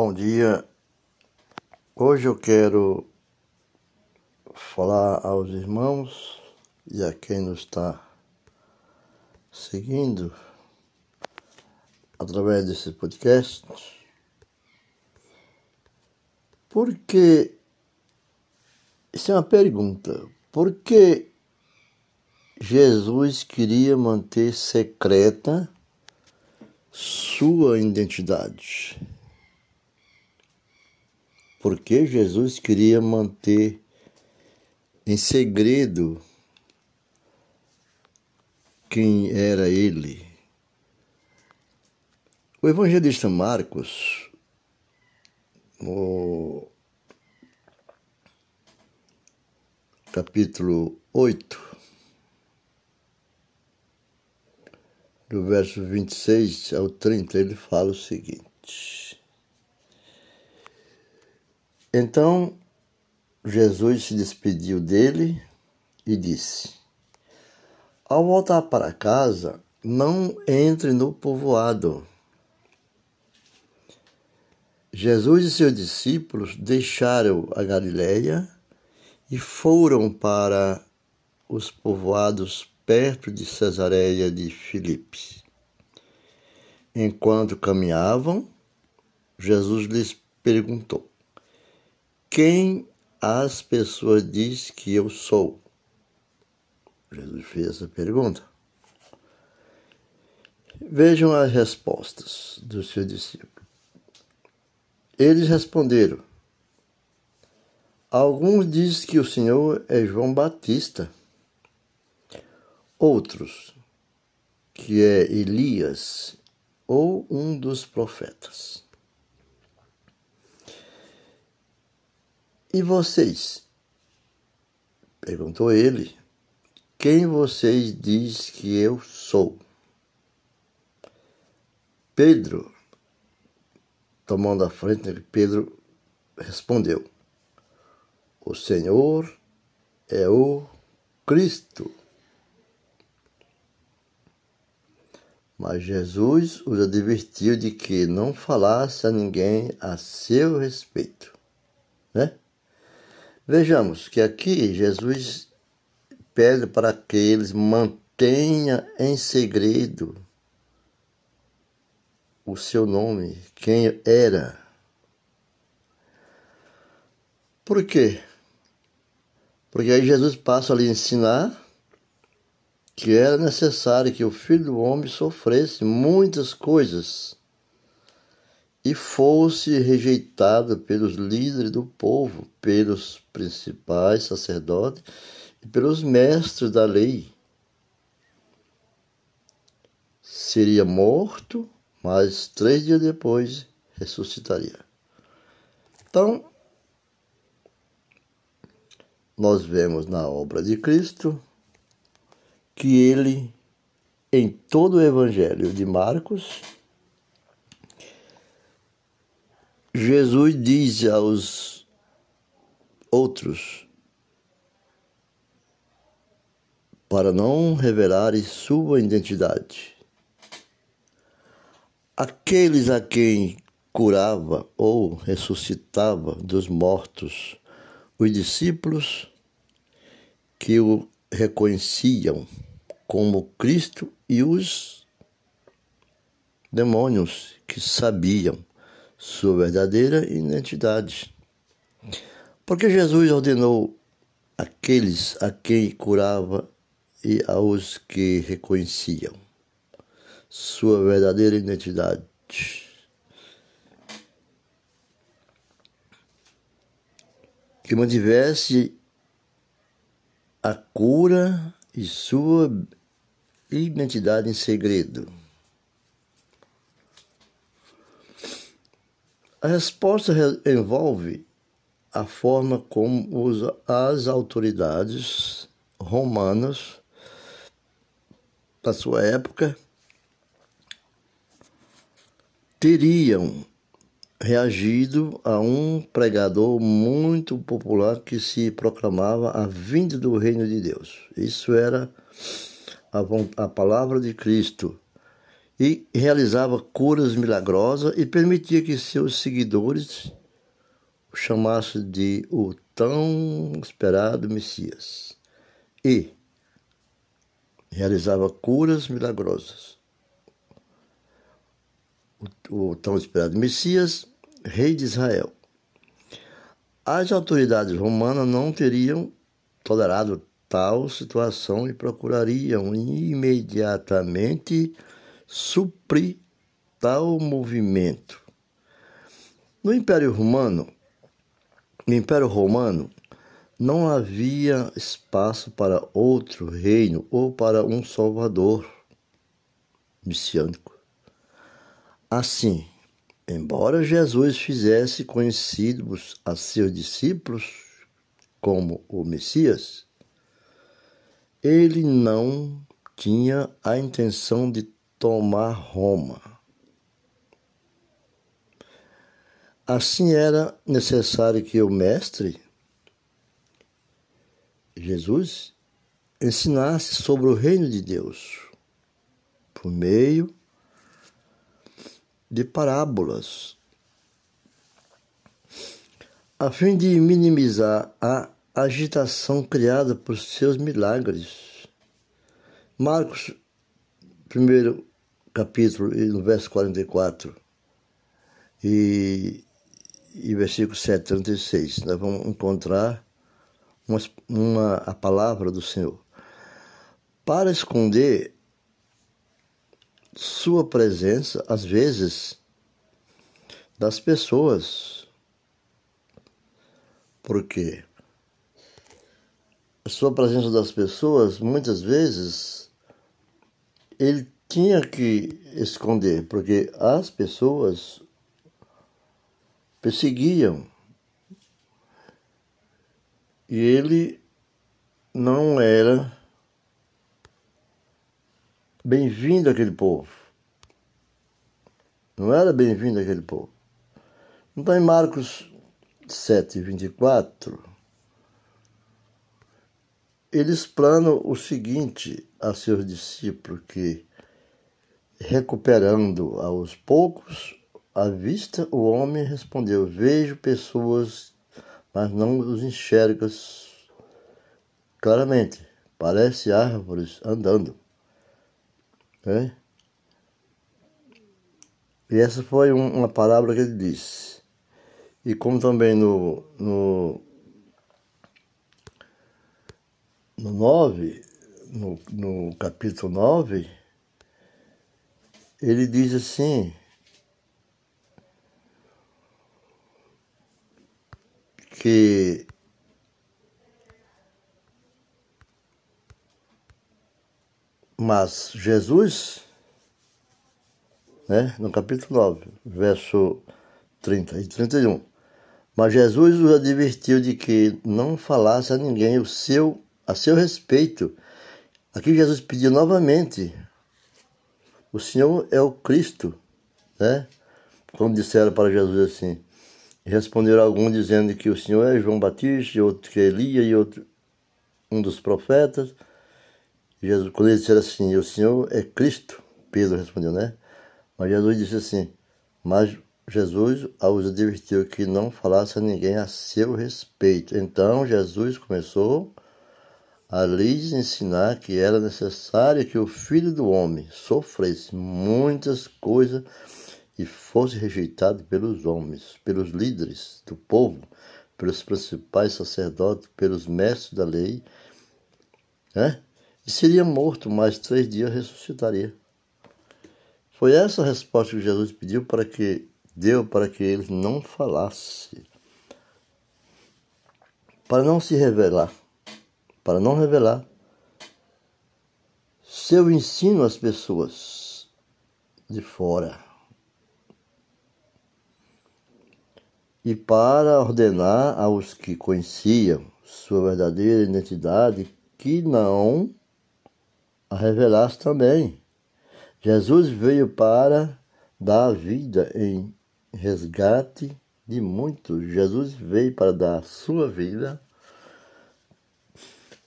Bom dia. Hoje eu quero falar aos irmãos e a quem nos está seguindo através desse podcast. Porque isso é uma pergunta. Por que Jesus queria manter secreta sua identidade? Porque Jesus queria manter em segredo quem era ele. O evangelista Marcos, no capítulo 8, do verso 26 ao 30, ele fala o seguinte: Então Jesus se despediu dele e disse: Ao voltar para casa, não entre no povoado. Jesus e seus discípulos deixaram a Galiléia e foram para os povoados perto de Cesareia de Filipe. Enquanto caminhavam, Jesus lhes perguntou: Quem as pessoas dizem que eu sou? Jesus fez essa pergunta. Vejam as respostas dos seus discípulos. Eles responderam: Alguns dizem que o Senhor é João Batista, outros que é Elias ou um dos profetas. E vocês? Perguntou ele. Quem vocês diz que eu sou? Pedro, tomando a frente, Pedro respondeu: O Senhor é o Cristo. Mas Jesus os advertiu de que não falasse a ninguém a seu respeito. Né? Vejamos que aqui Jesus pede para que eles mantenham em segredo o seu nome, quem era. Por quê? Porque aí Jesus passa a ensinar que era necessário que o Filho do Homem sofresse muitas coisas e fosse rejeitado pelos líderes do povo, pelos principais sacerdotes e pelos mestres da lei. Seria morto, mas três dias depois ressuscitaria. Então, nós vemos na obra de Cristo que ele, em todo o Evangelho de Marcos, Jesus diz aos outros para não revelarem sua identidade. Aqueles a quem curava ou ressuscitava dos mortos, os discípulos que o reconheciam como Cristo e os demônios que sabiam sua verdadeira identidade. Porque Jesus ordenou aqueles a quem curava e aos que reconheciam sua verdadeira identidade. Que mantivesse a cura e sua identidade em segredo. A resposta envolve a forma como as autoridades romanas da sua época teriam reagido a um pregador muito popular que se proclamava a vinda do reino de Deus. Isso era a, palavra de Cristo e realizava curas milagrosas e permitia que seus seguidores o chamassem de o tão esperado Messias. E realizava curas milagrosas. O, o tão esperado Messias, rei de Israel. As autoridades romanas não teriam tolerado tal situação e procurariam imediatamente suprir tal movimento. No Império Romano, no Império Romano não havia espaço para outro reino ou para um salvador messiânico. Assim, embora Jesus fizesse conhecidos a seus discípulos como o Messias, ele não tinha a intenção de tomar Roma. Assim era necessário que o Mestre, Jesus, ensinasse sobre o reino de Deus por meio de parábolas, a fim de minimizar a agitação criada por seus milagres. Marcos, primeiro capítulo, no verso 44 e, e versículo 7, 36, nós vamos encontrar uma, uma, a palavra do Senhor. Para esconder sua presença, às vezes, das pessoas. Por quê? A sua presença das pessoas, muitas vezes, ele tinha que esconder, porque as pessoas perseguiam. E ele não era bem-vindo aquele povo. Não era bem-vindo aquele povo. Então, em Marcos 7, 24, ele explana o seguinte a seus discípulos que, recuperando aos poucos a vista, o homem respondeu, vejo pessoas, mas não os enxergas claramente. Parece árvores andando. Né? E essa foi uma palavra que ele disse. E como também no, no, no 9, no, no capítulo 9, ele diz assim, que Mas Jesus, né, no capítulo 9, verso 30 e 31, mas Jesus os advertiu de que não falasse a ninguém o seu, a seu respeito. Aqui Jesus pediu novamente, o Senhor é o Cristo, né? Quando disseram para Jesus assim, responderam alguns dizendo que o Senhor é João Batista, e outro que é Elia, e outro um dos profetas. Jesus, quando eles disseram assim, o Senhor é Cristo, Pedro respondeu, né? Mas Jesus disse assim, mas Jesus os advertiu que não falasse a ninguém a seu respeito. Então Jesus começou a lhes ensinar que era necessário que o Filho do Homem sofresse muitas coisas e fosse rejeitado pelos homens, pelos líderes do povo, pelos principais sacerdotes, pelos mestres da lei, né? e seria morto, mas três dias ressuscitaria. Foi essa a resposta que Jesus pediu para que deu para que ele não falasse, para não se revelar, para não revelar seu ensino às pessoas de fora. E para ordenar aos que conheciam sua verdadeira identidade que não a revelasse também. Jesus veio para dar vida em resgate de muitos. Jesus veio para dar sua vida,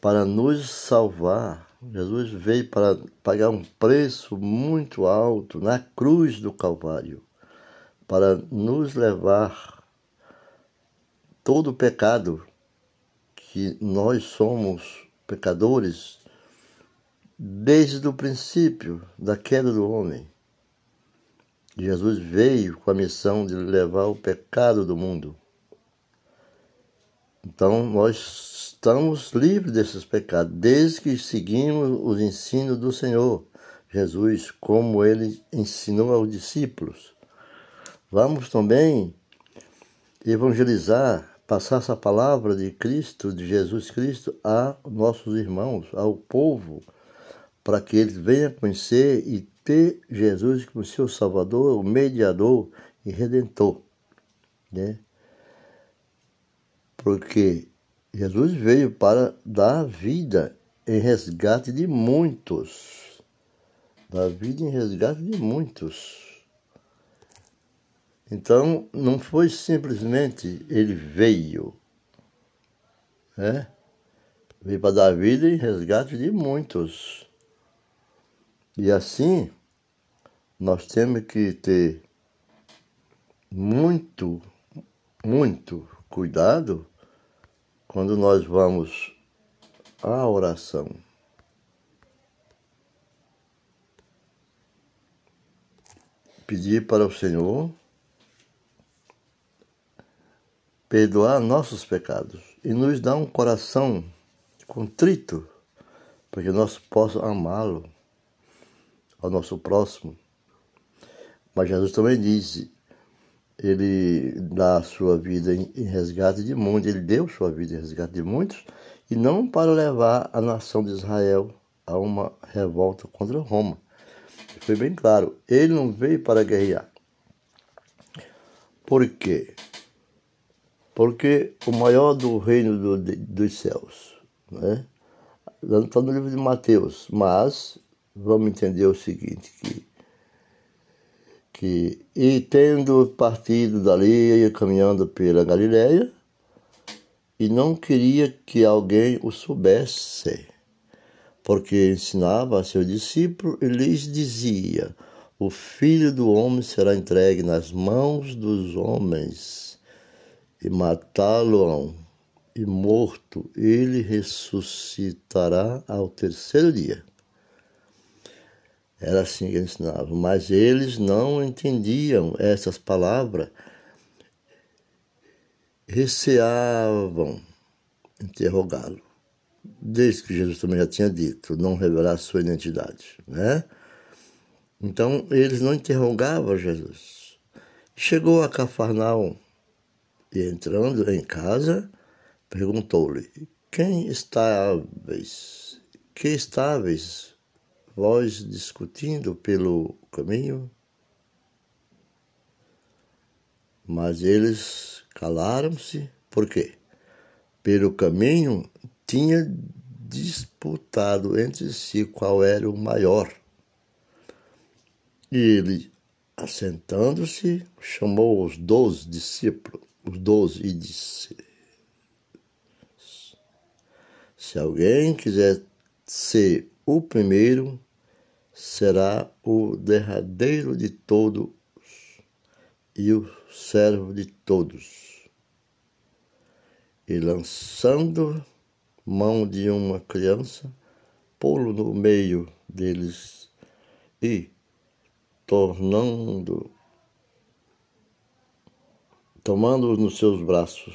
para nos salvar Jesus veio para pagar um preço muito alto na cruz do Calvário, para nos levar todo o pecado que nós somos pecadores desde o princípio da queda do homem. Jesus veio com a missão de levar o pecado do mundo. Então nós estamos livres desses pecados, desde que seguimos os ensinos do Senhor Jesus, como ele ensinou aos discípulos. Vamos também evangelizar, passar essa palavra de Cristo, de Jesus Cristo, a nossos irmãos, ao povo, para que eles venham conhecer e ter Jesus como seu Salvador, o mediador e redentor. Né? Porque Jesus veio para dar vida em resgate de muitos. Dar vida em resgate de muitos. Então, não foi simplesmente ele veio, né? Veio para dar vida em resgate de muitos. E assim, nós temos que ter muito, muito cuidado quando nós vamos à oração. Pedir para o Senhor perdoar nossos pecados e nos dar um coração contrito, para que nós possamos amá-lo ao nosso próximo. Mas Jesus também disse, ele dá a sua vida em resgate de muitos, ele deu sua vida em resgate de muitos, e não para levar a nação de Israel a uma revolta contra Roma. Foi bem claro, ele não veio para guerrear. Por quê? Porque o maior do reino do, dos céus, né? Está no livro de Mateus, mas vamos entender o seguinte, que, que e tendo partido dali, caminhando pela Galileia, e não queria que alguém o soubesse, porque ensinava a seus discípulos e lhes dizia, o Filho do Homem será entregue nas mãos dos homens, e matá-lo-ão, e morto ele ressuscitará ao terceiro dia. Era assim que ele ensinava, mas eles não entendiam essas palavras, receavam interrogá-lo, desde que Jesus também já tinha dito, não revelar sua identidade, né? Então eles não interrogavam Jesus. Chegou a Cafarnaum, e entrando em casa, perguntou-lhe: Quem estáveis? Que estáveis vós discutindo pelo caminho? Mas eles calaram-se, por quê? Pelo caminho tinha disputado entre si qual era o maior. E ele, assentando-se, chamou os doze discípulos os doze e disse: Se alguém quiser ser o primeiro, será o derradeiro de todos e o servo de todos. E lançando mão de uma criança, pô-lo no meio deles e, tornando Tomando-os nos seus braços,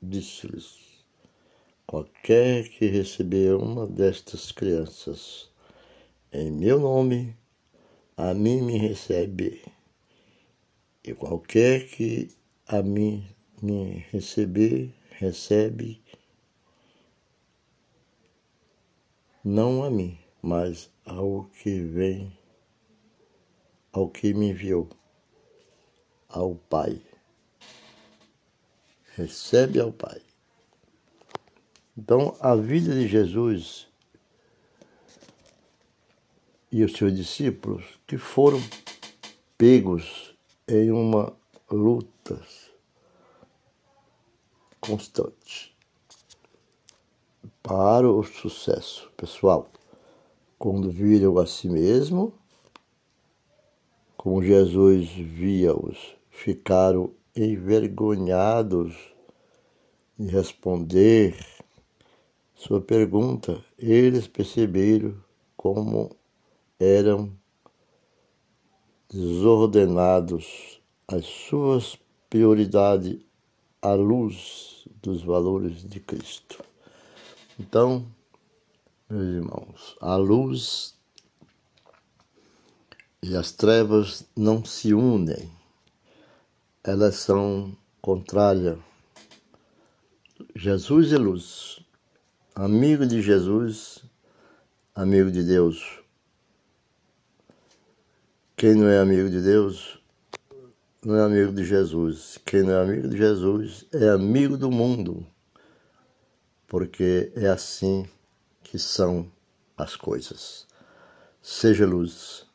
disse-lhes: Qualquer que receber uma destas crianças em meu nome, a mim me recebe. E qualquer que a mim me receber, recebe não a mim, mas ao que vem, ao que me enviou, ao Pai recebe ao Pai. Então, a vida de Jesus e os seus discípulos que foram pegos em uma luta constante para o sucesso pessoal. Quando viram a si mesmo, como Jesus via-os, ficaram envergonhados de responder sua pergunta. Eles perceberam como eram desordenados as suas prioridades à luz dos valores de Cristo. Então, meus irmãos, a luz e as trevas não se unem, elas são contrárias. Jesus é luz, amigo de Jesus, amigo de Deus. Quem não é amigo de Deus não é amigo de Jesus. Quem não é amigo de Jesus é amigo do mundo, porque é assim que são as coisas. Seja luz,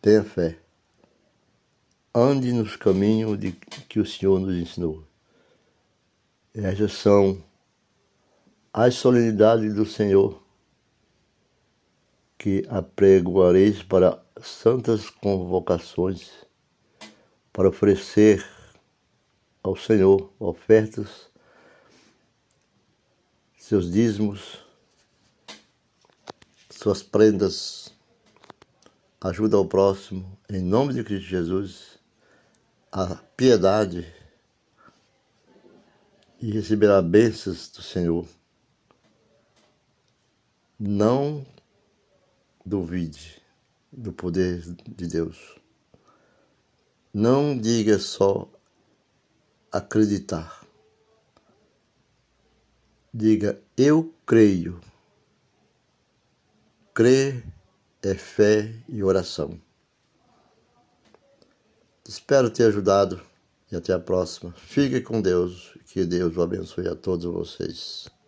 tenha fé, ande nos caminhos de, que o Senhor nos ensinou. Essas são as solenidades do Senhor que apregoareis para santas convocações para oferecer ao Senhor ofertas, seus dízimos, suas prendas, ajuda ao próximo, em nome de Cristo Jesus, a piedade e receberá bênçãos do Senhor. Não duvide do poder de Deus. Não diga só acreditar. Diga eu creio. Crer é fé e oração. Espero ter ajudado e até a próxima. Fique com Deus. Que Deus o abençoe a todos vocês.